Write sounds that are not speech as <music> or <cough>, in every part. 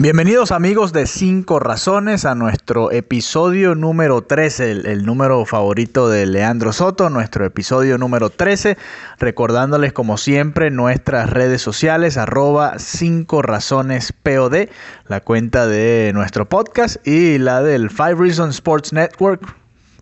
Bienvenidos amigos de 5 Razones a nuestro episodio número 13, el, número favorito de Leandro Soto, nuestro episodio número 13, recordándoles como siempre nuestras redes sociales, arroba 5 Razones POD, la cuenta de nuestro podcast y la del Five Reasons Sports Network,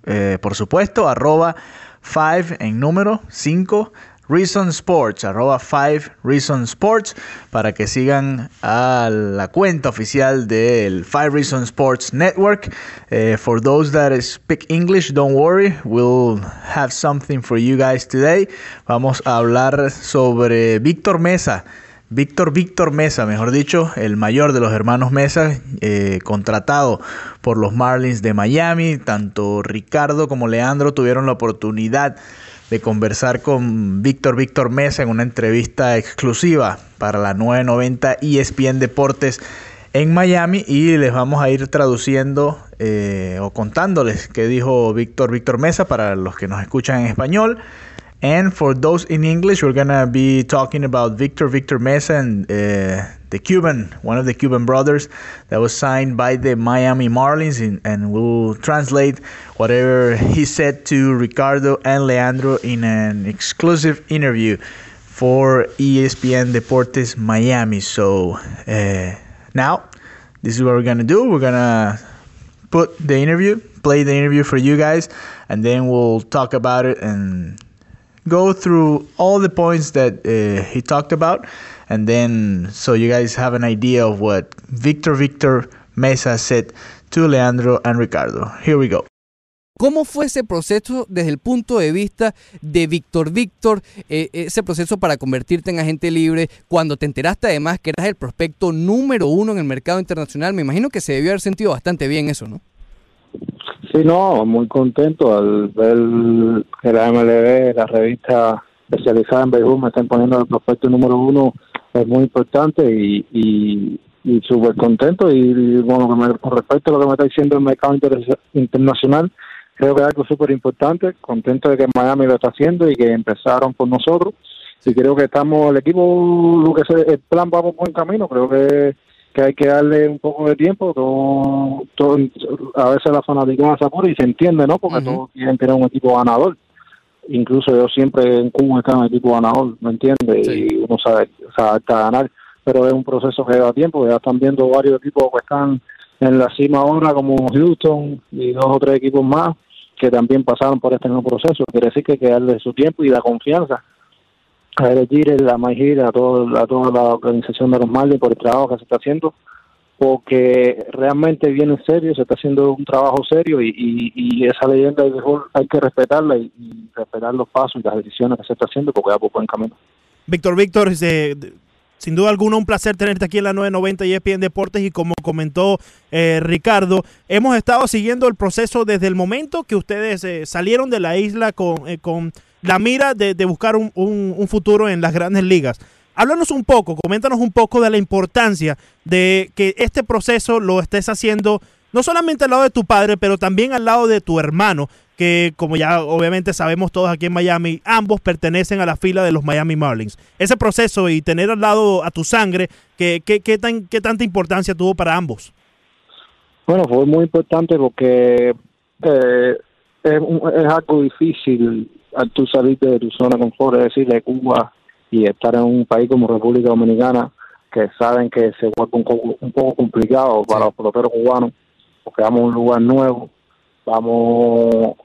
eh, por supuesto, arroba 5 en número 5 Reason Sports, arroba 5 Reason Sports, para que sigan a la cuenta oficial del 5 Reason Sports Network. Uh, for those that speak English, don't worry, we'll have something for you guys today. Vamos a hablar sobre Víctor Mesa. Víctor Víctor Mesa, mejor dicho, el mayor de los hermanos Mesa, eh, contratado por los Marlins de Miami. Tanto Ricardo como Leandro tuvieron la oportunidad de conversar con Víctor Víctor Mesa en una entrevista exclusiva para la 990 ESPN Deportes en Miami y les vamos a ir traduciendo eh, o contándoles qué dijo Víctor Víctor Mesa para los que nos escuchan en español. And for those in English, we're gonna be talking about Victor Victor Mesa and uh, the Cuban, one of the Cuban brothers that was signed by the Miami Marlins, in, and we'll translate whatever he said to Ricardo and Leandro in an exclusive interview for ESPN Deportes Miami. So uh, now, this is what we're gonna do. We're gonna put the interview, play the interview for you guys, and then we'll talk about it and go through all the points that uh, he talked about and then so you guys have an idea of what Victor Victor Mesa said to Leandro and Ricardo. Here we go. ¿Cómo fue ese proceso desde el punto de vista de Víctor Víctor, eh, ese proceso para convertirte en agente libre, cuando te enteraste además que eras el prospecto número uno en el mercado internacional? Me imagino que se debió haber sentido bastante bien eso, ¿no? Sí, no, muy contento al ver que la MLB, la revista especializada en béisbol, me están poniendo el prospecto número uno, es muy importante y, y, súper contento. Y, bueno, con respecto a lo que me está diciendo el mercado inter internacional, creo que es algo súper importante. Contento de que Miami lo está haciendo y que empezaron con nosotros. Y creo que estamos, el equipo, lo que es el plan va por buen camino. Creo que que hay que darle un poco de tiempo, todo, todo a veces la fanaticada se apura y se entiende, ¿no? Porque uh -huh. todos quieren tener un equipo ganador. Incluso yo siempre en Cuba estaba en un equipo ganador, ¿me entiendes? Sí. Y uno sabe, sabe hasta ganar, pero es un proceso que lleva tiempo, ya están viendo varios equipos que están en la cima ahora, como Houston y dos o tres equipos más, que también pasaron por este nuevo proceso. Quiere decir que hay que darle su tiempo y la confianza a elegir la Magir, a, todo, a toda la organización de los Marlins por el trabajo que se está haciendo, porque realmente viene en serio, se está haciendo un trabajo serio y, y, y esa leyenda mejor hay que respetarla y, y, respetar los pasos y las decisiones que se está haciendo porque va por buen camino. Víctor, Víctor, eh, sin duda alguna un placer tenerte aquí en la 990 y ESPN Deportes y como comentó eh, Ricardo, hemos estado siguiendo el proceso desde el momento que ustedes eh, salieron de la isla con, eh, con la mira de, buscar un, futuro en las grandes ligas. Háblanos un poco, coméntanos un poco de la importancia de que este proceso lo estés haciendo no solamente al lado de tu padre, pero también al lado de tu hermano, que como ya obviamente sabemos todos aquí en Miami, ambos pertenecen a la fila de los Miami Marlins. Ese proceso y tener al lado a tu sangre, ¿qué, qué, qué, tan, qué tanta importancia tuvo para ambos? Bueno, fue muy importante porque eh, es, es algo difícil al tú salir de tu zona de confort, es decir, de Cuba y estar en un país como República Dominicana, que saben que se vuelve un poco, un poco complicado para los peloteros cubanos, porque vamos a un lugar nuevo, vamos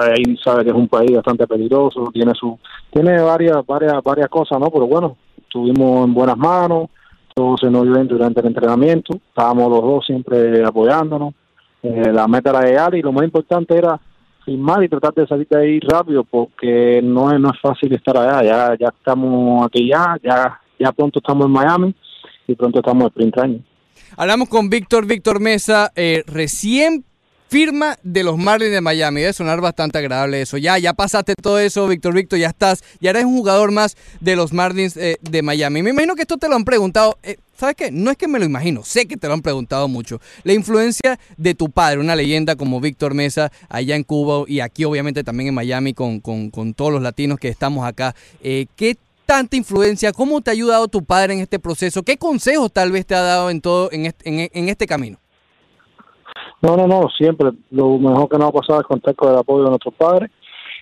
ahí sabe que es un país bastante peligroso, tiene su tiene varias varias varias cosas, ¿no? Pero bueno, estuvimos en buenas manos, todo se nos bien durante el entrenamiento, estábamos los dos siempre apoyándonos Eh, la meta era llegar y lo más importante era firmar y tratar de salir de ahí rápido porque no es, no es fácil estar allá. Ya, ya estamos aquí ya, ya, ya pronto estamos en Miami y pronto estamos en Sprint Training. Hablamos con Víctor, Víctor Mesa, eh, recién firma de los Marlins de Miami. Debe sonar bastante agradable eso. Ya, ya pasaste todo eso, Víctor Víctor, ya estás, ya eres un jugador más de los Marlins eh, de Miami. Me imagino que esto te lo han preguntado. Eh, ¿Sabes qué? No es que me lo imagino, sé que te lo han preguntado mucho. La influencia de tu padre, una leyenda como Víctor Mesa, allá en Cuba y aquí obviamente también en Miami con, con, todos los latinos que estamos acá. Eh, ¿Qué tanta influencia? ¿Cómo te ha ayudado tu padre en este proceso? ¿Qué consejos tal vez te ha dado en todo en este, en, en este camino? No, no, no, siempre. Lo mejor que nos ha pasado es contar con el apoyo de nuestros padres.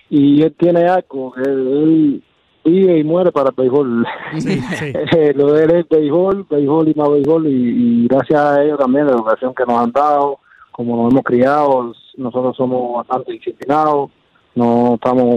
Y él tiene algo, él, él vive y muere para el béisbol. Sí, sí. <laughs> lo de él es béisbol, béisbol y más béisbol. Y, y gracias a ellos también, la educación que nos han dado, como nos hemos criado, nosotros somos bastante disciplinados. No estamos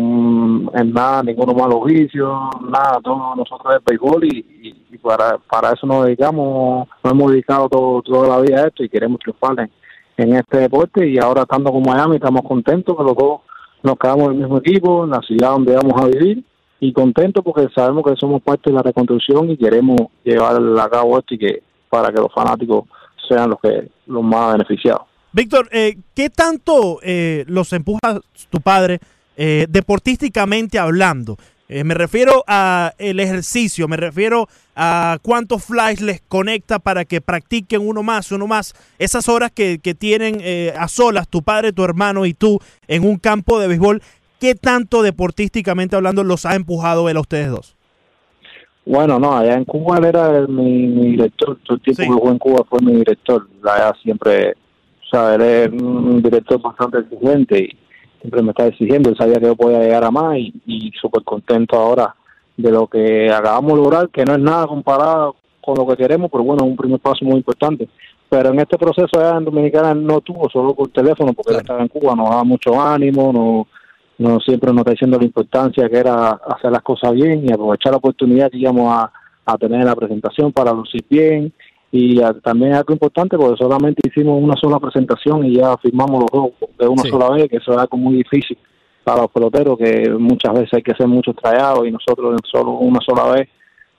en nada, ninguno malo vicio, nada, todo nosotros es béisbol y, y, y para, para eso nos dedicamos, nos hemos dedicado todo, toda la vida a esto y queremos triunfar en, en este deporte y ahora estando con Miami estamos contentos que los dos nos quedamos en el mismo equipo, en la ciudad donde vamos a vivir y contentos porque sabemos que somos parte de la reconstrucción y queremos llevar a cabo esto y que para que los fanáticos sean los que los más beneficiados. Víctor, eh, ¿qué tanto eh, los empuja tu padre eh, deportísticamente hablando? Eh, me refiero a el ejercicio, me refiero a cuántos flies les conecta para que practiquen uno más, uno más. Esas horas que, que tienen eh, a solas tu padre, tu hermano y tú en un campo de béisbol, ¿qué tanto deportísticamente hablando los ha empujado él a ustedes dos? Bueno, no, allá en Cuba él era mi, mi director, todo el tiempo Sí. que jugó en Cuba fue mi director, allá siempre, o sea, él es un director bastante exigente y siempre me está exigiendo, él sabía que yo podía llegar a más y, y súper contento ahora de lo que acabamos de lograr, que no es nada comparado con lo que queremos, pero bueno, es un primer paso muy importante. Pero en este proceso allá en Dominicana él no tuvo solo por teléfono, porque él Claro. estaba en Cuba, nos da mucho ánimo, no, no siempre nos está diciendo la importancia que era hacer las cosas bien y aprovechar la oportunidad que íbamos a, a tener en la presentación para lucir bien y a- también algo importante porque solamente hicimos una sola presentación y ya firmamos los dos de una Sí. sola vez que eso es algo muy difícil para los peloteros que muchas veces hay que hacer muchos trayados y nosotros en solo una sola vez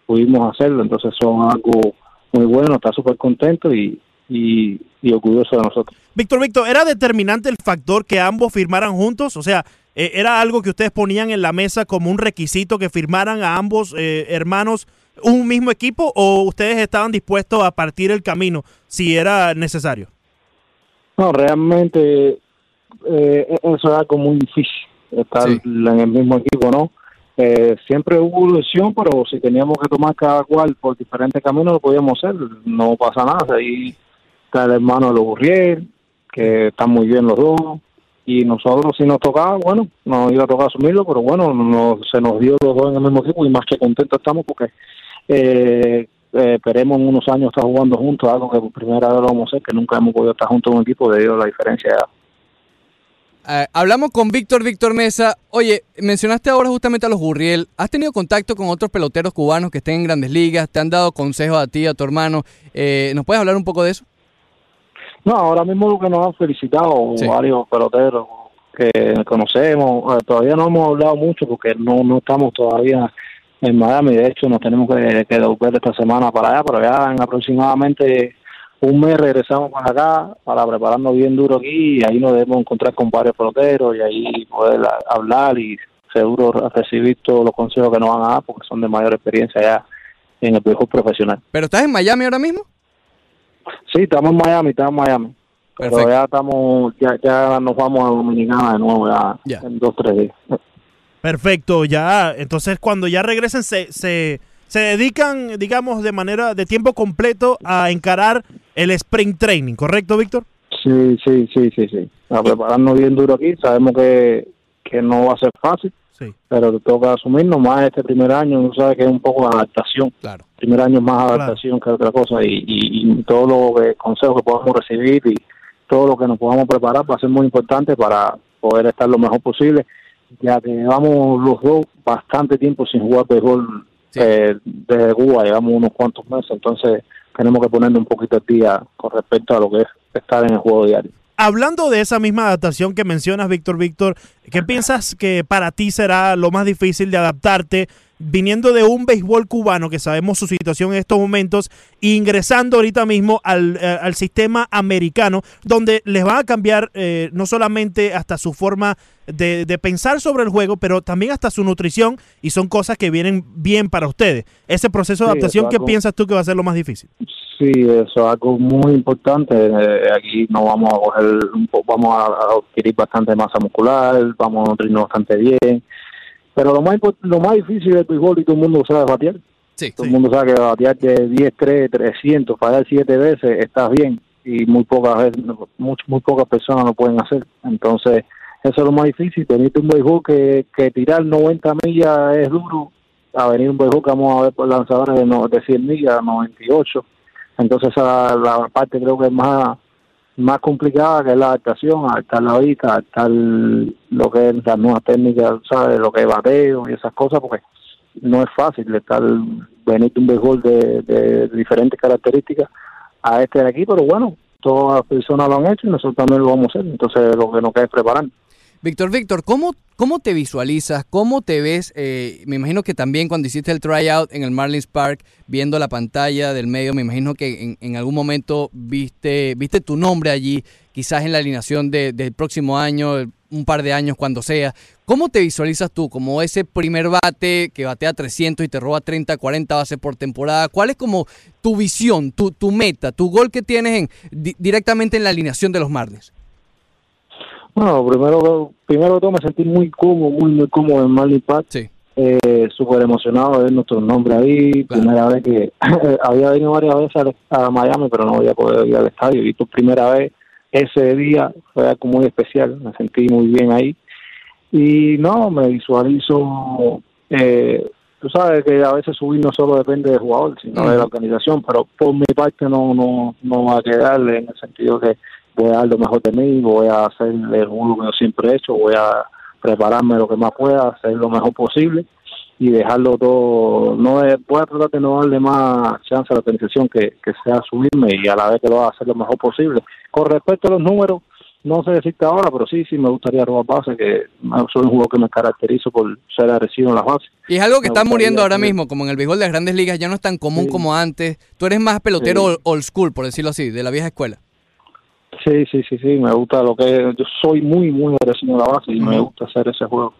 pudimos hacerlo entonces es algo muy bueno está súper contento y, y, y orgulloso de nosotros Víctor, Víctor, ¿era determinante el factor que ambos firmaran juntos? O sea, eh, ¿era algo que ustedes ponían en la mesa como un requisito que firmaran a ambos eh, hermanos un mismo equipo o ustedes estaban dispuestos a partir el camino si era necesario? No, realmente eh, eso es algo muy difícil, estar Sí. en el mismo equipo, ¿no? Eh, siempre hubo ilusión, pero si teníamos que tomar cada cual por diferentes caminos, lo podíamos hacer, no pasa nada. Ahí está el hermano de los Gurriel, que están muy bien los dos, y nosotros si nos tocaba, bueno, nos iba a tocar asumirlo, pero bueno, no- se nos dio los dos en el mismo equipo y más que contentos estamos porque eh, eh, esperemos en unos años estar jugando juntos, algo que por primera vez lo vamos a hacer, que nunca hemos podido estar juntos en un equipo debido a la diferencia. Eh, hablamos con Víctor, Víctor Mesa. Oye, mencionaste ahora justamente a los Gurriel. ¿Has tenido contacto con otros peloteros cubanos que estén en grandes ligas? ¿Te han dado consejos a ti, a tu hermano? Eh, ¿Nos puedes hablar un poco de eso? No, ahora mismo lo que nos han felicitado Sí. varios peloteros que conocemos, eh, todavía no hemos hablado mucho porque no, no estamos todavía en Miami, de hecho nos tenemos que, que devolver esta semana para allá, pero ya en aproximadamente un mes regresamos para acá para prepararnos bien duro aquí y ahí nos debemos encontrar con varios peloteros y ahí poder hablar y seguro recibir todos los consejos que nos van a dar porque son de mayor experiencia ya en el béisbol profesional. ¿Pero estás en Miami ahora mismo? Sí, estamos en Miami, estamos en Miami. Pero ya estamos, ya, ya nos vamos a Dominicana de nuevo ya, Ya. en dos, tres días. Perfecto, ya. Entonces, cuando ya regresen, se, se, se dedican, digamos, de manera de tiempo completo a encarar el sprint training, ¿correcto, Víctor? Sí, sí, sí, sí, sí. A prepararnos bien duro aquí. Sabemos que, que no va a ser fácil, Sí. pero te toca asumir nomás este primer año. Uno sabe que es un poco de adaptación. Claro. primer año es más Claro. adaptación que otra cosa y, y, y todo lo que consejos que podamos recibir y todo lo que nos podamos preparar va a ser muy importante para poder estar lo mejor posible ya que llevamos los dos bastante tiempo sin jugar béisbol Sí. eh, desde Cuba llevamos unos cuantos meses entonces tenemos que ponernos un poquito al día con respecto a lo que es estar en el juego diario hablando de esa misma adaptación que mencionas, Víctor, Víctor, ¿qué piensas que para ti será lo más difícil de adaptarte viniendo de un béisbol cubano, que sabemos su situación en estos momentos, ingresando ahorita mismo al, eh, al sistema americano, donde les va a cambiar eh, no solamente hasta su forma de, de, pensar sobre el juego, pero también hasta su nutrición, y son cosas que vienen bien para ustedes. Ese proceso de adaptación, ¿qué piensas tú que va a ser lo más difícil? Sí, eso es algo muy importante. Eh, aquí no vamos a coger, vamos a adquirir bastante masa muscular, vamos a nutrirnos bastante bien pero lo más lo más difícil del béisbol y todo el mundo sabe batear. Sí, todo el mundo sabe que batear de 10, 3, 300, fallar 7 veces, estás bien. Y muy pocas veces, muy, muy pocas personas lo pueden hacer. Entonces, eso es lo más difícil. Venir un béisbol que, que tirar 90 millas es duro. A venir un béisbol que vamos a ver por lanzadores de, de 100 millas, 98. Entonces, esa, la parte creo que es más más complicada que la adaptación, adaptar la vista, adaptar lo que es las nuevas técnicas, ¿sabes? Lo que es bateo y esas cosas, porque no es fácil estar venir un béisbol de, de, diferentes características a este de aquí, pero bueno, todas las personas lo han hecho y nosotros también lo vamos a hacer, entonces lo que nos queda es preparar. Víctor, Víctor, ¿cómo, ¿cómo te visualizas? ¿Cómo te ves? Eh, me imagino que también cuando hiciste el tryout en el Marlins Park, viendo la pantalla del medio, me imagino que en, algún momento viste, viste tu nombre allí, quizás en la alineación de, del próximo año, un par de años, cuando sea. ¿Cómo te visualizas tú como ese primer bate que batea 300 y te roba 30, 40 bases por temporada? ¿Cuál es como tu visión, tu, tu meta, tu gol que tienes en, directamente en la alineación de los Marlins? Bueno, primero, primero todo me sentí muy cómodo, muy, muy cómodo en Marlin Park. Sí. Eh, súper emocionado de ver nuestro nombre ahí. Primera vez que <laughs> había venido varias veces a, Miami, pero no había podido ir al estadio. Y por primera vez ese día fue algo muy especial. Me sentí muy bien ahí. Y no, me visualizo. Eh, tú sabes que a veces subir no solo depende del jugador, sino de la organización, pero por mi parte no, no, no va a quedar en el sentido que voy a dar lo mejor de mí, voy a hacer el juego que yo siempre he hecho, voy a prepararme lo que más pueda, hacer lo mejor posible y dejarlo todo, no es, voy a tratar de no darle más chance a la organización que, que sea subirme y a la vez que lo va a hacer lo mejor posible. Con respecto a los números, no sé decirte ahora, pero sí, sí me gustaría robar base, que soy un jugador que me caracterizo por ser agresivo en las bases. Y es algo que está muriendo ahora mismo, como en el béisbol de las grandes ligas, ya no es tan común como antes. Tú eres más pelotero old school, por decirlo así, de la vieja escuela. Sí, sí, sí, sí, me gusta lo que yo soy muy, muy agresivo en la base y me gusta hacer ese juego.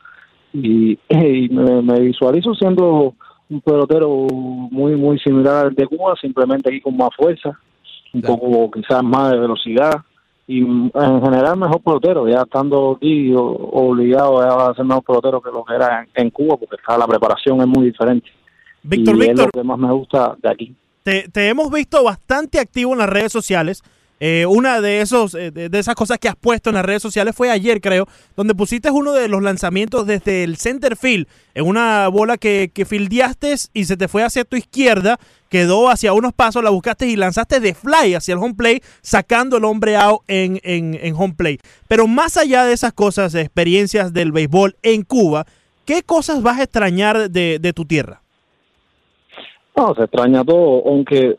Y, <laughs> me, visualizo siendo un pelotero muy, muy similar al de Cuba, simplemente aquí con más fuerza, un poco quizás más de velocidad y en general mejor pelotero, ya estando aquí obligado a ser mejor pelotero que lo que era en, Cuba, porque la preparación es muy diferente. Víctor, y Víctor, es lo que más me gusta de aquí. Te, te hemos visto bastante activo en las redes sociales eh, una de, esos, eh, de, esas cosas que has puesto en las redes sociales fue ayer, creo, donde pusiste uno de los lanzamientos desde el center field, en una bola que, que fildeaste y se te fue hacia tu izquierda, quedó hacia unos pasos, la buscaste y lanzaste de fly hacia el home play, sacando el hombre out en, en, home play. Pero más allá de esas cosas, experiencias del béisbol en Cuba, ¿qué cosas vas a extrañar de, de tu tierra? No, se extraña todo, aunque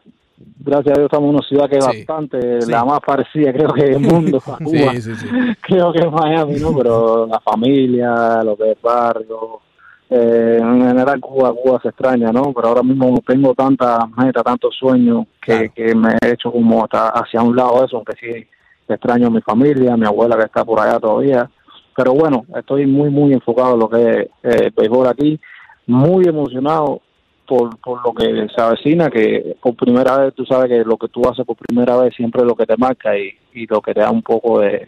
gracias a Dios estamos en una ciudad que es bastante la más parecida creo que del mundo. <laughs> A Cuba <laughs> creo que es Miami no pero la familia lo que es barrio eh, en general Cuba Cuba se extraña no pero ahora mismo tengo tantas metas tantos sueños que, que me he hecho como hasta hacia un lado eso aunque sí extraño a mi familia a mi abuela que está por allá todavía. Pero bueno estoy muy muy enfocado en lo que es eh, béisbol aquí. Muy emocionado por, por lo que se avecina, que por primera vez tú sabes que lo que tú haces por primera vez siempre es lo que te marca y, lo que te da un poco de,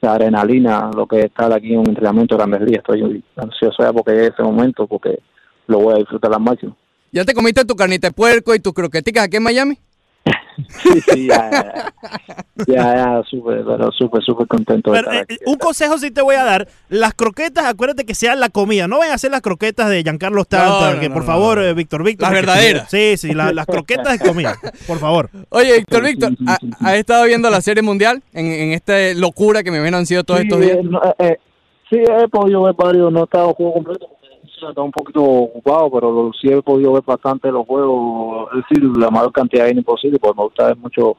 adrenalina, lo que es estar aquí en un entrenamiento de grandes días. Estoy ansioso ya porque es ese momento, porque lo voy a disfrutar al máximo. ¿Ya te comiste tu carnita de puerco y tus croqueticas aquí en Miami? Sí, sí, ya, ya, ya, súper, pero súper, súper contento. de estar eh, un consejo sí te voy a dar, las croquetas, acuérdate que sean la comida, no vayan a ser las croquetas de Giancarlo Stanton, que por favor, eh, Víctor Víctor. Las verdaderas. Sí, sí, las croquetas de comida, por favor. Oye, Víctor Víctor, ¿has estado viendo la serie mundial en, en esta locura que me han sido todos estos días? Eh, sí, he podido ver varios, no he estado juego completo estaba un poquito ocupado, pero sí he podido ver bastante los juegos, es decir, la mayor cantidad es imposible, porque me gusta ver mucho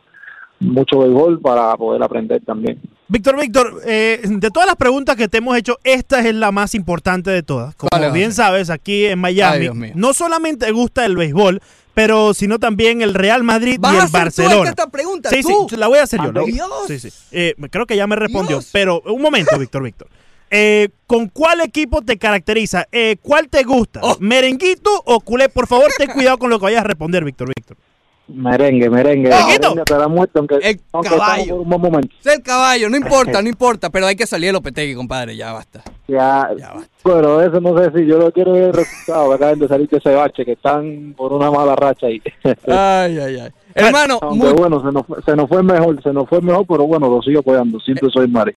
mucho béisbol para poder aprender también. Víctor, Víctor, eh, de todas las preguntas que te hemos hecho, esta es la más importante de todas. Como Vale, bien vale. sabes, aquí en Ay, Miami, Dios mío. no solamente gusta el béisbol, pero sino también el Real Madrid ¿Vas y a el tú Barcelona. esta pregunta? Sí, ¿Tú? sí, la voy a hacer yo. ¿no? Dios. Sí, sí. Eh, creo que ya me respondió. Dios. Pero un momento, Víctor, Víctor. Eh, ¿Con cuál equipo te caracteriza? Eh, ¿Cuál te gusta? Oh. ¿Merenguito o culé? Por favor, ten cuidado con lo que vayas a responder, Víctor, Víctor. Merengue, merengue. Merenguito. merengue te da muerte, aunque, El aunque caballo. un buen momento. Es el caballo, no importa, <laughs> no importa, pero hay que salir de Lopetegui, compadre, ya basta. Ya, Ya basta. pero eso no sé si yo lo quiero ver el resultado, acaban de salir de ese bache, que están por una mala racha ahí. <laughs> Ay, ay, ay. Hermano, Aunque muy- bueno, se nos, fue- se nos fue mejor, se nos fue mejor, pero bueno, lo sigo apoyando. Siempre soy Mari.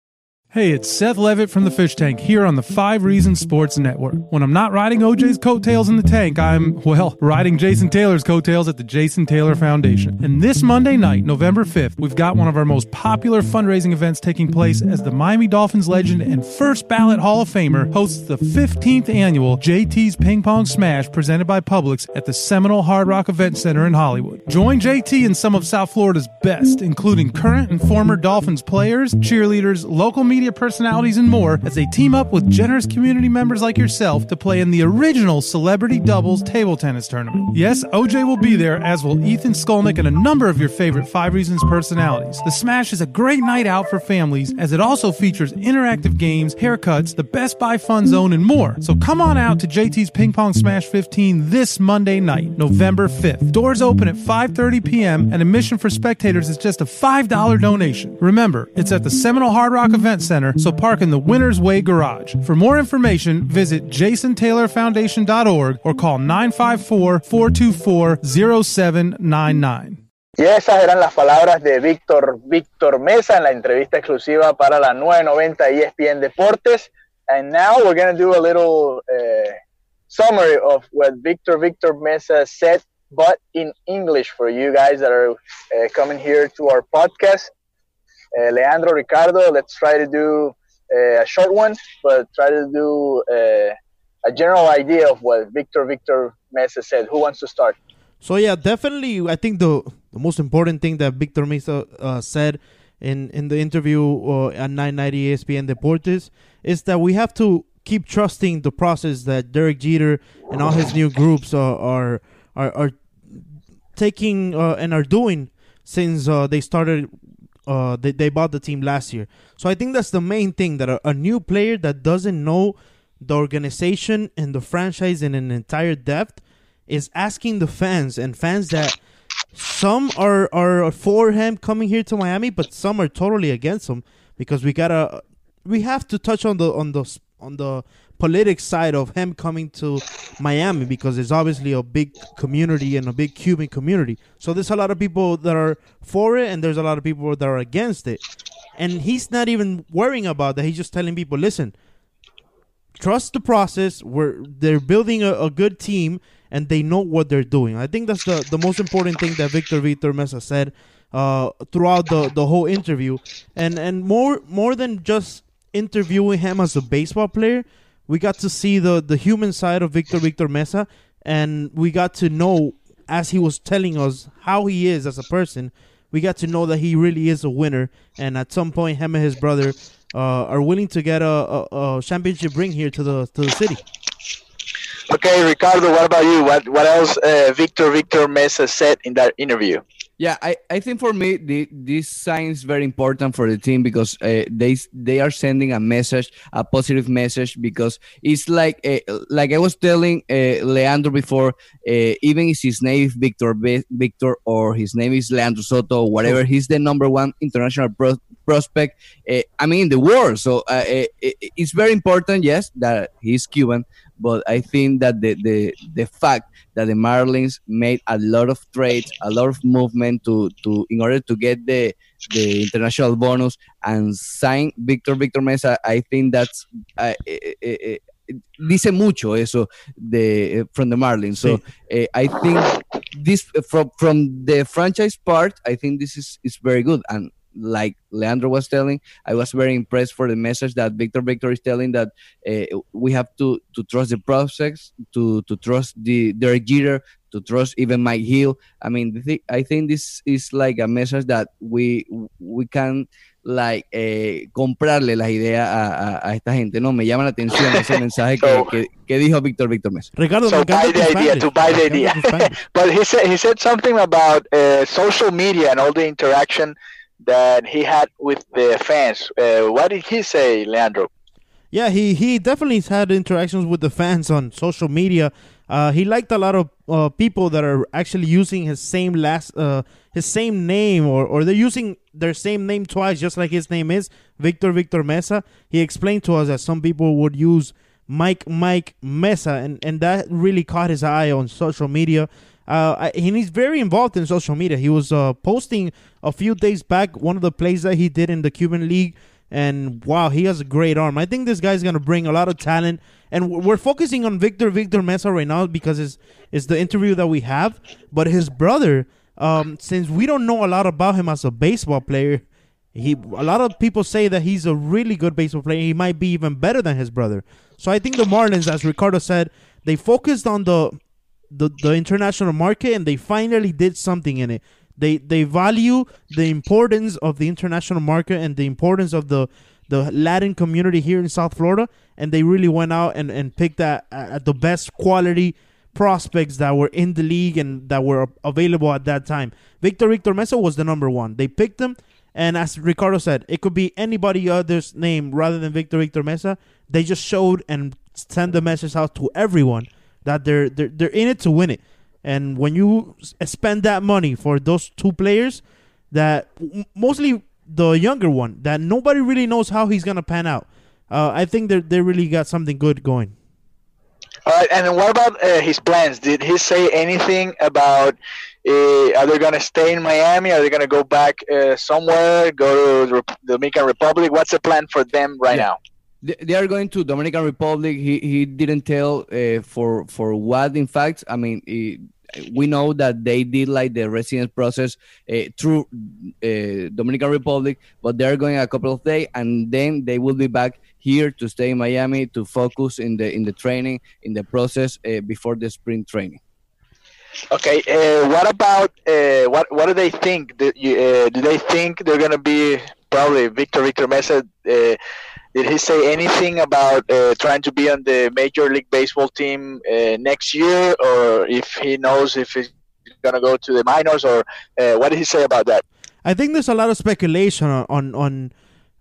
Hey, it's Seth Levitt from the Fish Tank here on the Five Reasons Sports Network. When I'm not riding OJ's coattails in the tank, I'm, well, riding Jason Taylor's coattails at the Jason Taylor Foundation. And this Monday night, November 5th, we've got one of our most popular fundraising events taking place as the Miami Dolphins legend and first ballot Hall of Famer hosts the 15th annual JT's Ping Pong Smash presented by Publix at the Seminole Hard Rock Event Center in Hollywood. Join JT and some of South Florida's best, including current and former Dolphins players, cheerleaders, local media personalities, and more, as they team up with generous community members like yourself to play in the original Celebrity Doubles table tennis tournament. Yes, OJ will be there, as will Ethan Skolnick and a number of your favorite Five Reasons personalities. The Smash is a great night out for families, as it also features interactive games, haircuts, the Best Buy Fun Zone, and more. So come on out to JT's Ping Pong Smash 15 this Monday night, November 5th. Doors open at 5:30 p.m. and admission for spectators is just a $5 donation. Remember, it's at the Seminole Hard Rock Event Center, so park in the Winner's Way Garage. For more information, visit jasontaylorfoundation.org or call 954-424-0799. Y esas eran las palabras de Víctor Víctor Mesa en la entrevista exclusiva para la 990 ESPN Deportes. And now we're going to do a little uh, summary of what Victor Victor Mesa said, but in English for you guys that are uh, coming here to our podcast. Uh, Leandro, Ricardo, let's try to do uh, a short one, but try to do uh, a general idea of what Victor Victor Mesa said. Who wants to start? So yeah, definitely. I think the the most important thing that Victor Mesa uh, said in in the interview uh, at 990 ESPN Deportes is that we have to keep trusting the process that Derek Jeter and all his new groups uh, are are are taking uh, and are doing since uh, they started. Uh, they, they bought the team last year. So I think that's the main thing that a, a new player that doesn't know the organization and the franchise in an entire depth is asking the fans and fans that some are are for him coming here to Miami, but some are totally against him because we gotta we have to touch on the on the on the politic side of him coming to Miami because there's obviously a big community and a big Cuban community. So there's a lot of people that are for it and there's a lot of people that are against it. And he's not even worrying about that. He's just telling people, listen, trust the process. We're they're building a, a good team and they know what they're doing. I think that's the, the most important thing that Victor Victor Mesa said uh, throughout the, the whole interview. And and more more than just interviewing him as a baseball player, we got to see the, the human side of Victor Victor Mesa and we got to know as he was telling us how he is as a person, we got to know that he really is a winner and at some point him and his brother uh, are willing to get a, a, a championship ring here to the to the city. Okay, Ricardo, what about you? What what else uh, Victor Victor Mesa said in that interview? Yeah, I, I think for me the, this sign is very important for the team because uh, they they are sending a message, a positive message because it's like uh, like I was telling uh, Leandro before, uh, even if his name is Victor Victor or his name is Leandro Soto or whatever, he's the number one international pro- prospect. Uh, I mean in the world, so uh, it, it's very important. Yes, that he's Cuban, but I think that the the the fact that the Marlins made a lot of trades, a lot of movement to to in order to get the the international bonus and sign Victor Victor Mesa. I think that's uh, eh, eh, eh, dice mucho eso de from the Marlins. So eh, I think this from from the franchise part, I think this is is very good and. Like Leandro was telling, I was very impressed for the message that Victor Victor is telling that uh, we have to to trust the process, to to trust the Derek Jeter, to trust even Mike Hill. I mean, I think this is like a message that we we can like eh, comprarle las ideas a, a, a, esta gente. No, me llama la atención ese <laughs> mensaje so, que, que, que, dijo Víctor Víctor Mesa. Ricardo, so buy the idea, to buy the idea. <laughs> but he said he said something about uh, social media and all the interaction that he had with the fans. Uh, what did he say, Leandro? Yeah, he he definitely had interactions with the fans on social media. Uh, he liked a lot of uh, people that are actually using his same last uh, his same name or, or they're using their same name twice just like his name is Victor Victor Mesa. He explained to us that some people would use Mike Mike Mesa and, and that really caught his eye on social media. Uh, and he's very involved in social media. He was uh, posting a few days back one of the plays that he did in the Cuban League and wow, he has a great arm. I think this guy's gonna bring a lot of talent. And we're focusing on Victor Victor Mesa right now because it's, it's the interview that we have. But his brother, um, since we don't know a lot about him as a baseball player, he a lot of people say that he's a really good baseball player. He might be even better than his brother. So I think the Marlins, as Ricardo said, they focused on the the, the international market and they finally did something in it. They they value the importance of the international market and the importance of the the Latin community here in South Florida, and they really went out and, and picked at, at the best quality prospects that were in the league and that were available at that time. Victor Victor Mesa was the number one. They picked him, and as Ricardo said, it could be anybody other's name rather than Victor Victor Mesa. They just showed and sent the message out to everyone that they're they're, they're in it to win it. And when you spend that money for those two players, that mostly the younger one, that nobody really knows how he's gonna pan out. Uh, I think they they really got something good going. All right, and what about uh, his plans? Did he say anything about uh, are they gonna stay in Miami? Are they gonna go back uh, somewhere? Go to the Dominican Republic? What's the plan for them right yeah. now? They are going to Dominican Republic. He he didn't tell uh, for for what. In fact, I mean, we know that they did like the residence process uh, through uh, Dominican Republic, but they're going a couple of days, and then they will be back here to stay in Miami to focus in the in the training in the process uh, before the spring training. Okay, uh, what about uh, what what do they think? Do, do they think they're gonna be probably Victor Victor Mesa? Did he say anything about uh, trying to be on the Major League Baseball team uh, next year, or if he knows if he's going to go to the minors, or uh, what did he say about that? I think there's a lot of speculation on on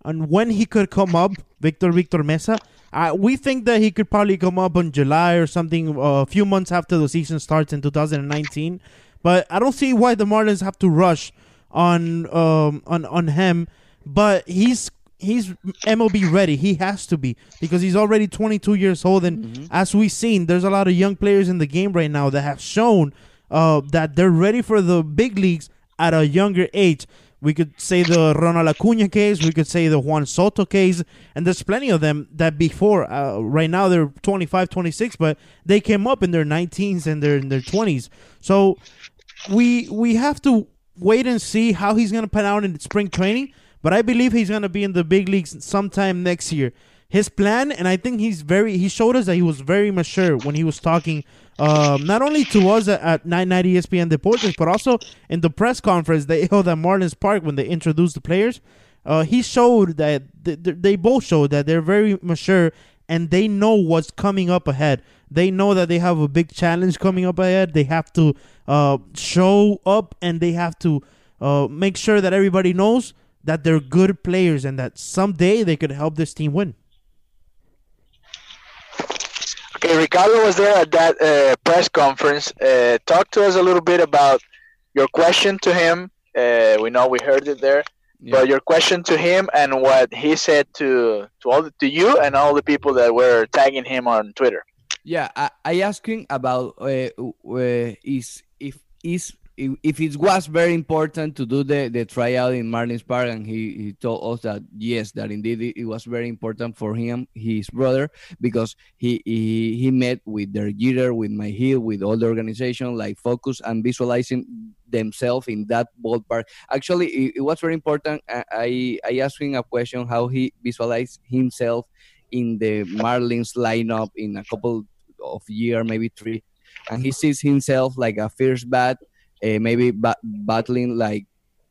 on when he could come up, Victor Victor Mesa. Uh, we think that he could probably come up in July or something, uh, a few months after the season starts in 2019. But I don't see why the Marlins have to rush on um, on on him. But he's he's MLB ready. He has to be because he's already 22 years old, and mm-hmm. as we've seen, there's a lot of young players in the game right now that have shown uh, that they're ready for the big leagues at a younger age. We could say the Ronald Acuna case. We could say the Juan Soto case. And there's plenty of them that before, uh, right now they're 25, 26, but they came up in their 19s and they're in their 20s. So we we have to wait and see how he's going to pan out in spring training. But I believe he's going to be in the big leagues sometime next year. His plan, and I think he's very, he showed us that he was very mature when he was talking, um, not only to us at, at 990 ESPN Deportes, but also in the press conference they held <laughs> at Marlins Park when they introduced the players. Uh, he showed that th- they both showed that they're very mature and they know what's coming up ahead. They know that they have a big challenge coming up ahead. They have to uh, show up and they have to uh, make sure that everybody knows that they're good players and that someday they could help this team win. Okay, Ricardo was there at that uh, press conference. Uh, talk to us a little bit about your question to him. Uh, we know we heard it there, yeah. but your question to him and what he said to to all the, to you and all the people that were tagging him on Twitter. Yeah, I, I asked him about uh, uh, is if is if, it was very important to do the, the tryout in Marlins Park, and he, he told us that yes, that indeed it, was very important for him, his brother, because he he, he met with Derek Jeter, with Mike Hill, with all the organization, like focus and visualizing themselves in that ballpark. Actually, it, it was very important. I, I asked him a question how he visualized himself in the Marlins lineup in a couple of year, maybe three, and he sees himself like a first bat uh, maybe bat- battling like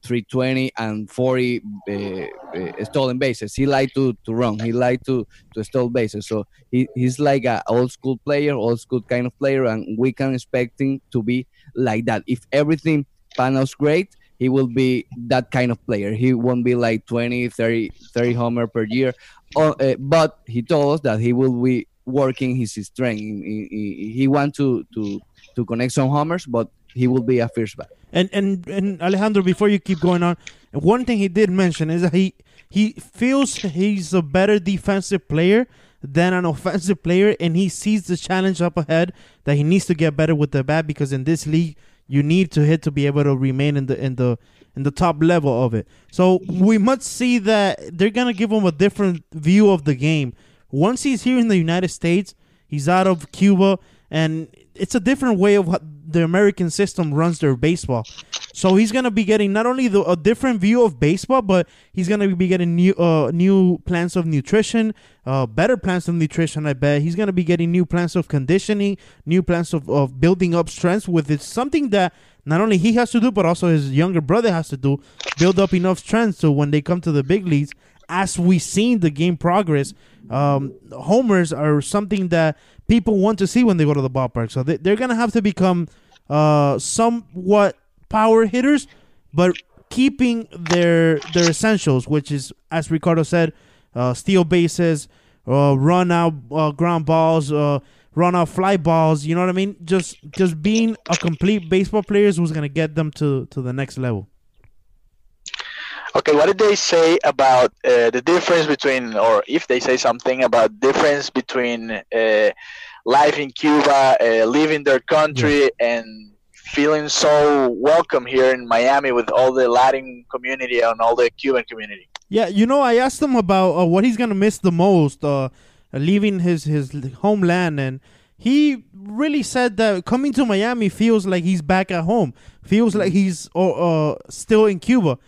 320 and 40 uh, stolen bases. He liked to, to run. He liked to to steal bases. So he, he's like a old school player, old school kind of player, and we can expect him to be like that. If everything pans great, he will be that kind of player. He won't be like 20, 30, 30 homer per year. Uh, but he told us that he will be working his strength. He, he, he wants to, to, to connect some homers, but he will be a first bat. And and and Alejandro, before you keep going on, one thing he did mention is that he he feels he's a better defensive player than an offensive player, and he sees the challenge up ahead that he needs to get better with the bat because in this league you need to hit to be able to remain in the in the in the top level of it. So we must see that they're gonna give him a different view of the game once he's here in the United States. He's out of Cuba, and it's a different way of the American system runs their baseball. So he's gonna be getting not only the, a different view of baseball, but he's gonna be getting new uh, new plans of nutrition, uh, better plans of nutrition. I bet he's gonna be getting new plans of conditioning, new plans of, of building up strength. With it, something that not only he has to do, but also his younger brother has to do, build up enough strength so when they come to the big leagues, as we've seen the game progress, um, homers are something that people want to see when they go to the ballpark. So they, are going to have to become uh, somewhat power hitters, but keeping their their essentials, which is, as Ricardo said, uh, steal bases, uh, run out uh, ground balls, uh, run out fly balls. You know what I mean? Just just being a complete baseball player is who's going to get them to, to the next level. Okay, what did they say about uh, the difference between, or if they say something about difference between uh, life in Cuba, uh, leaving their country, yeah. and feeling so welcome here in Miami with all the Latin community and all the Cuban community? Yeah, you know, I asked him about uh, what he's gonna miss the most, uh, leaving his his homeland, and he really said that coming to Miami feels like he's back at home, feels like he's uh, still in Cuba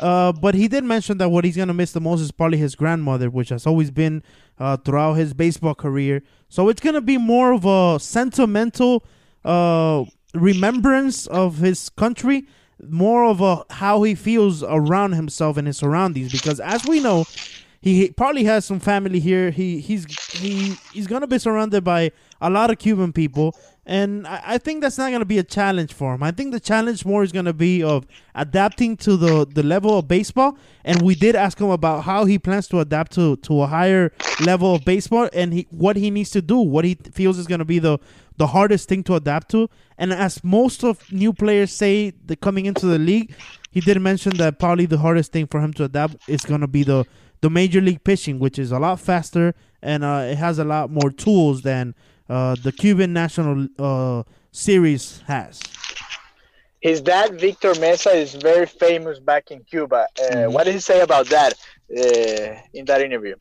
uh, but he did mention that what he's gonna miss the most is probably his grandmother, which has always been uh, throughout his baseball career. So it's gonna be more of a sentimental uh, remembrance of his country, more of a how he feels around himself and his surroundings. Because as we know, he probably has some family here. He he's he he's gonna be surrounded by a lot of Cuban people, and I, I think that's not gonna be a challenge for him. I think the challenge more is gonna be of adapting to the the level of baseball. And we did ask him about how he plans to adapt to to a higher level of baseball and he, what he needs to do, what he feels is gonna be the the hardest thing to adapt to. And as most of new players say, the coming into the league, he did mention that probably the hardest thing for him to adapt is gonna be the the major league pitching, which is a lot faster and uh, it has a lot more tools than uh, the Cuban national uh, series has. His dad, Victor Mesa, is very famous back in Cuba. Uh, mm-hmm. What did he say about that uh, in that interview?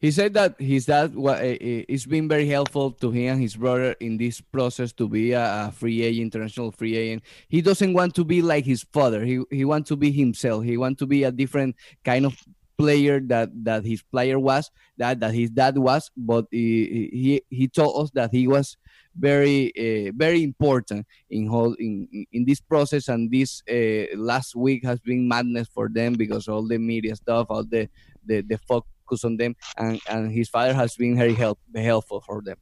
He said that his dad it's been very helpful to him and his brother in this process to be a, free agent, international free agent. He doesn't want to be like his father. He he wants to be himself. He wants to be a different kind of player that that his player was that that his dad was but he he, he told us that he was very uh, very important in whole in in this process and this uh, last week has been madness for them because all the media stuff all the the, the focus on them and and his father has been very help helpful for them.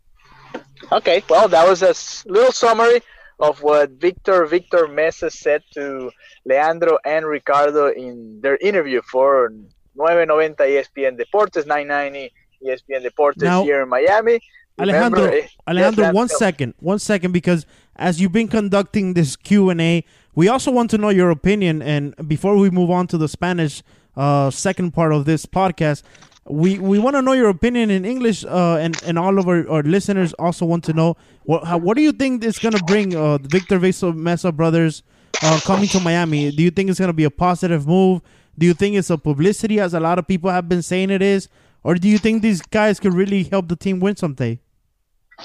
Okay well that was a little summary of what Victor Victor Mesa said to Leandro and Ricardo in their interview for 990 ESPN Deportes, 990 ESPN Deportes now, here in Miami. Alejandro, eh, Alejandro, one second, one second, because as you've been conducting this Q and A, we also want to know your opinion. And before we move on to the Spanish uh, second part of this podcast, we we want to know your opinion in English, uh, and and all of our, our listeners also want to know what how, what do you think is going to bring uh, the Victor Mesa brothers uh, coming to Miami? Do you think it's going to be a positive move? Do you think it's a publicity, as a lot of people have been saying it is, or do you think these guys could really help the team win someday?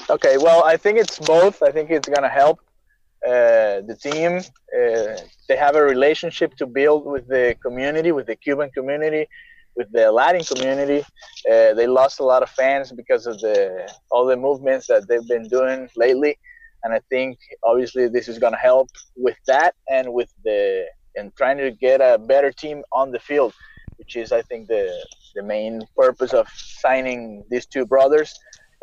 Okay, well, I think it's both. I think it's to help uh, the team. Uh, they have a relationship to build with the community, with the Cuban community, with the Latin community. Uh, they lost a lot of fans because of the all the movements that they've been doing lately, and I think obviously this is to help with that and with the and trying to get a better team on the field, which is I think the the main purpose of signing these two brothers.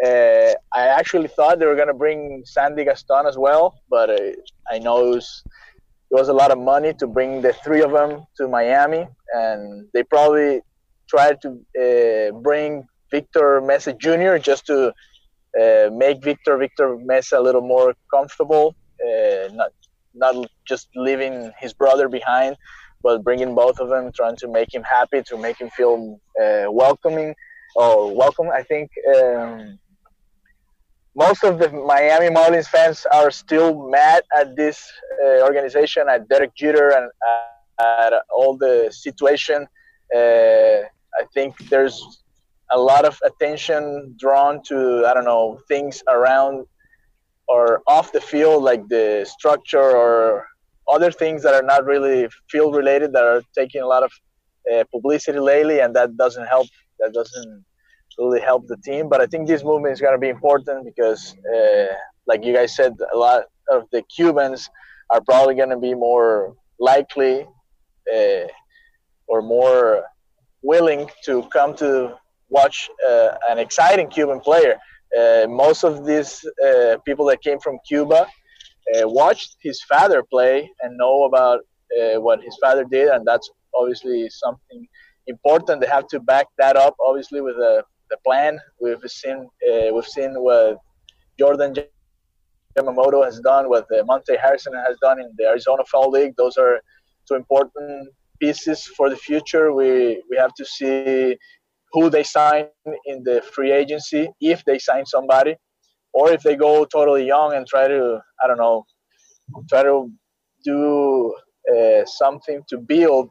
Uh, I actually thought they were going to bring Sandy Gaston as well, but uh, I know it was, it was a lot of money to bring the three of them to Miami, and they probably tried to uh, bring Victor Mesa Jr. just to uh, make Victor Victor Mesa a little more comfortable, uh, not not just leaving his brother behind, but bringing both of them, trying to make him happy, to make him feel uh, welcoming or welcome. I think. Um, most of the Miami Marlins fans are still mad at this uh, organization, at Derek Jeter, and uh, at all the situation. Uh, I think there's a lot of attention drawn to I don't know things around or off the field, like the structure or other things that are not really field related that are taking a lot of uh, publicity lately, and that doesn't help. That doesn't really help the team. But I think this movement is going to be important because, uh, like you guys said, a lot of the Cubans are probably going to be more likely uh, or more willing to come to watch uh, an exciting Cuban player. Uh, most of these uh, people that came from Cuba uh, watched his father play and know about what his father did, and that's obviously something important. They have to back that up, obviously, with a the plan. We've seen uh, we've seen what Jordan Yamamoto has done, what Monte Harrison has done in the Arizona Fall League. Those are two important pieces for the future. We we have to see who they sign in the free agency, if they sign somebody, or if they go totally young and try to I don't know, try to do uh, something to build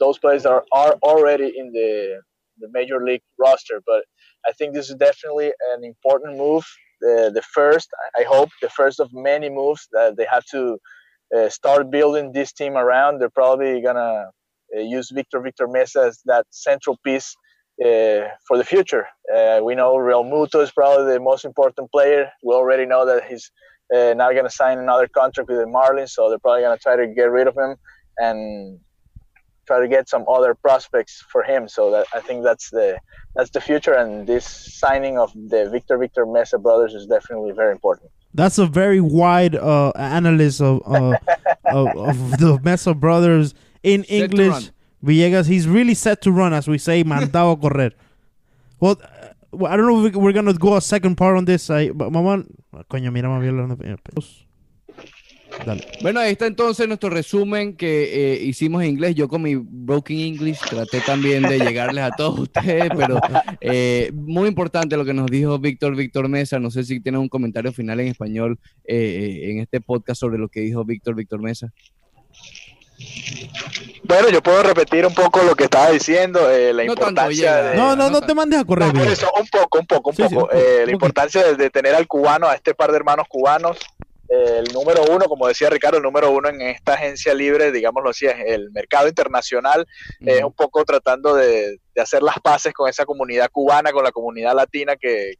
those players that are, are already in the the major league roster. But I think this is definitely an important move. The, the first, I hope, the first of many moves that they have to uh, start building this team around. They're probably gonna uh, use Victor Victor Mesa as that central piece uh, for the future. Uh, we know Realmuto is probably the most important player. We already know that he's uh, not gonna sign another contract with the Marlins, so they're probably gonna try to get rid of him and try to get some other prospects for him. So that I think that's the that's the future, and this signing of the Victor Victor Mesa brothers is definitely very important. That's a very wide uh, analyst of, uh, of, of the Mesa brothers in Set English. Villegas, he's really set to run, as we say, <laughs> mandado a correr. Well, uh, I don't know if we- we're gonna go a second part on this. I, but mamá, coño, mira, hablando español. Dale. Bueno, ahí está entonces nuestro resumen que eh, hicimos en inglés. Yo con mi broken English traté también de llegarles a todos ustedes, pero eh, muy importante lo que nos dijo Víctor Víctor Mesa. No sé si tiene un comentario final en español eh, eh, en este podcast sobre lo que dijo Víctor Víctor Mesa. Bueno, yo puedo repetir un poco lo que estaba diciendo, eh, la No importancia de... No, no, no no te mandes a correr, No, por Villegas. eso, un poco, un poco, un Sí, sí, poco. un poco, Eh, un la importancia de, de tener al cubano, a este par de hermanos cubanos, eh, el número uno, como decía Ricardo, el número uno en esta agencia libre, digámoslo así, es el mercado internacional, es un poco tratando de, de hacer las paces con esa comunidad cubana, con la comunidad latina que,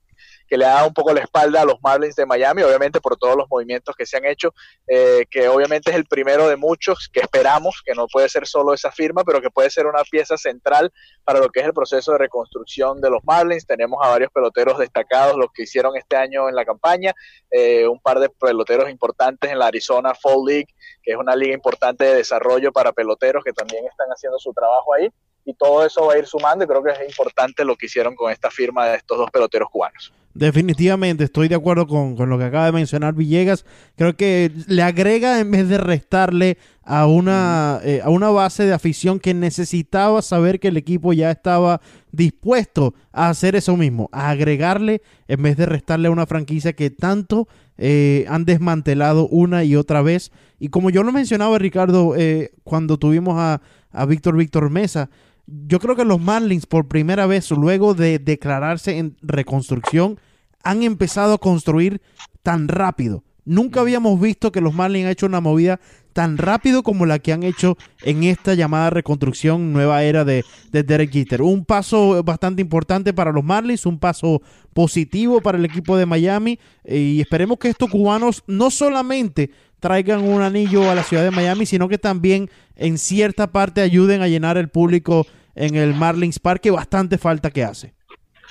que le ha dado un poco la espalda a los Marlins de Miami, obviamente por todos los movimientos que se han hecho, eh, que obviamente es el primero de muchos que esperamos, que no puede ser solo esa firma, pero que puede ser una pieza central para lo que es el proceso de reconstrucción de los Marlins. Tenemos a varios peloteros destacados, los que hicieron este año en la campaña, eh, un par de peloteros importantes en la Arizona Fall League, que es una liga importante de desarrollo para peloteros que también están haciendo su trabajo ahí. Y todo eso va a ir sumando y creo que es importante lo que hicieron con esta firma de estos dos peloteros cubanos. Definitivamente, estoy de acuerdo con, lo que acaba de mencionar Villegas. Creo que le agrega en vez de restarle a una, eh, a una base de afición que necesitaba saber que el equipo ya estaba dispuesto a hacer eso mismo, a agregarle en vez de restarle a una franquicia que tanto eh, han desmantelado una y otra vez. Y como yo lo mencionaba, Ricardo, eh, cuando tuvimos a, a Víctor Víctor Mesa, yo creo que los Marlins por primera vez, luego de declararse en reconstrucción, han empezado a construir tan rápido. Nunca habíamos visto que los Marlins han hecho una movida tan rápido como la que han hecho en esta llamada reconstrucción nueva era de, de Derek Jeter. Un paso bastante importante para los Marlins, un paso positivo para el equipo de Miami y esperemos que estos cubanos no solamente traigan un anillo a la ciudad de Miami, sino que también en cierta parte ayuden a llenar el público en el Marlins Park, que bastante falta que hace.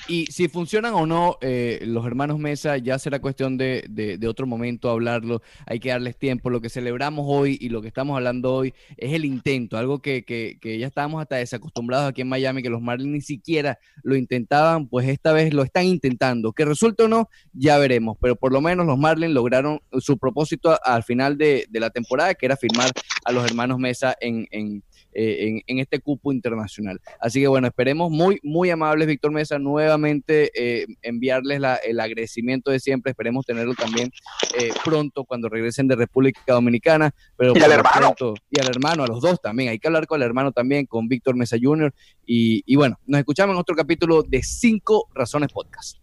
Y si funcionan o no eh, los hermanos Mesa, ya será cuestión de, de, otro momento hablarlo. Hay que darles tiempo. Lo que celebramos hoy y lo que estamos hablando hoy es el intento, algo que, que, que, ya estábamos hasta desacostumbrados aquí en Miami, que los Marlins ni siquiera lo intentaban, pues esta vez lo están intentando. Que resulte o no, ya veremos. Pero por lo menos los Marlins lograron su propósito al final de, de la temporada, que era firmar a los hermanos Mesa en, en eh, en, este cupo internacional. Así que bueno, esperemos muy, muy amables, Víctor Mesa, nuevamente eh, enviarles el agradecimiento de siempre, esperemos tenerlo también eh, pronto cuando regresen de República Dominicana. Pero y al hermano. y al hermano, a los dos también, hay que hablar con el hermano también, con Víctor Mesa Jr. Y, y bueno, nos escuchamos en otro capítulo de Cinco Razones Podcast.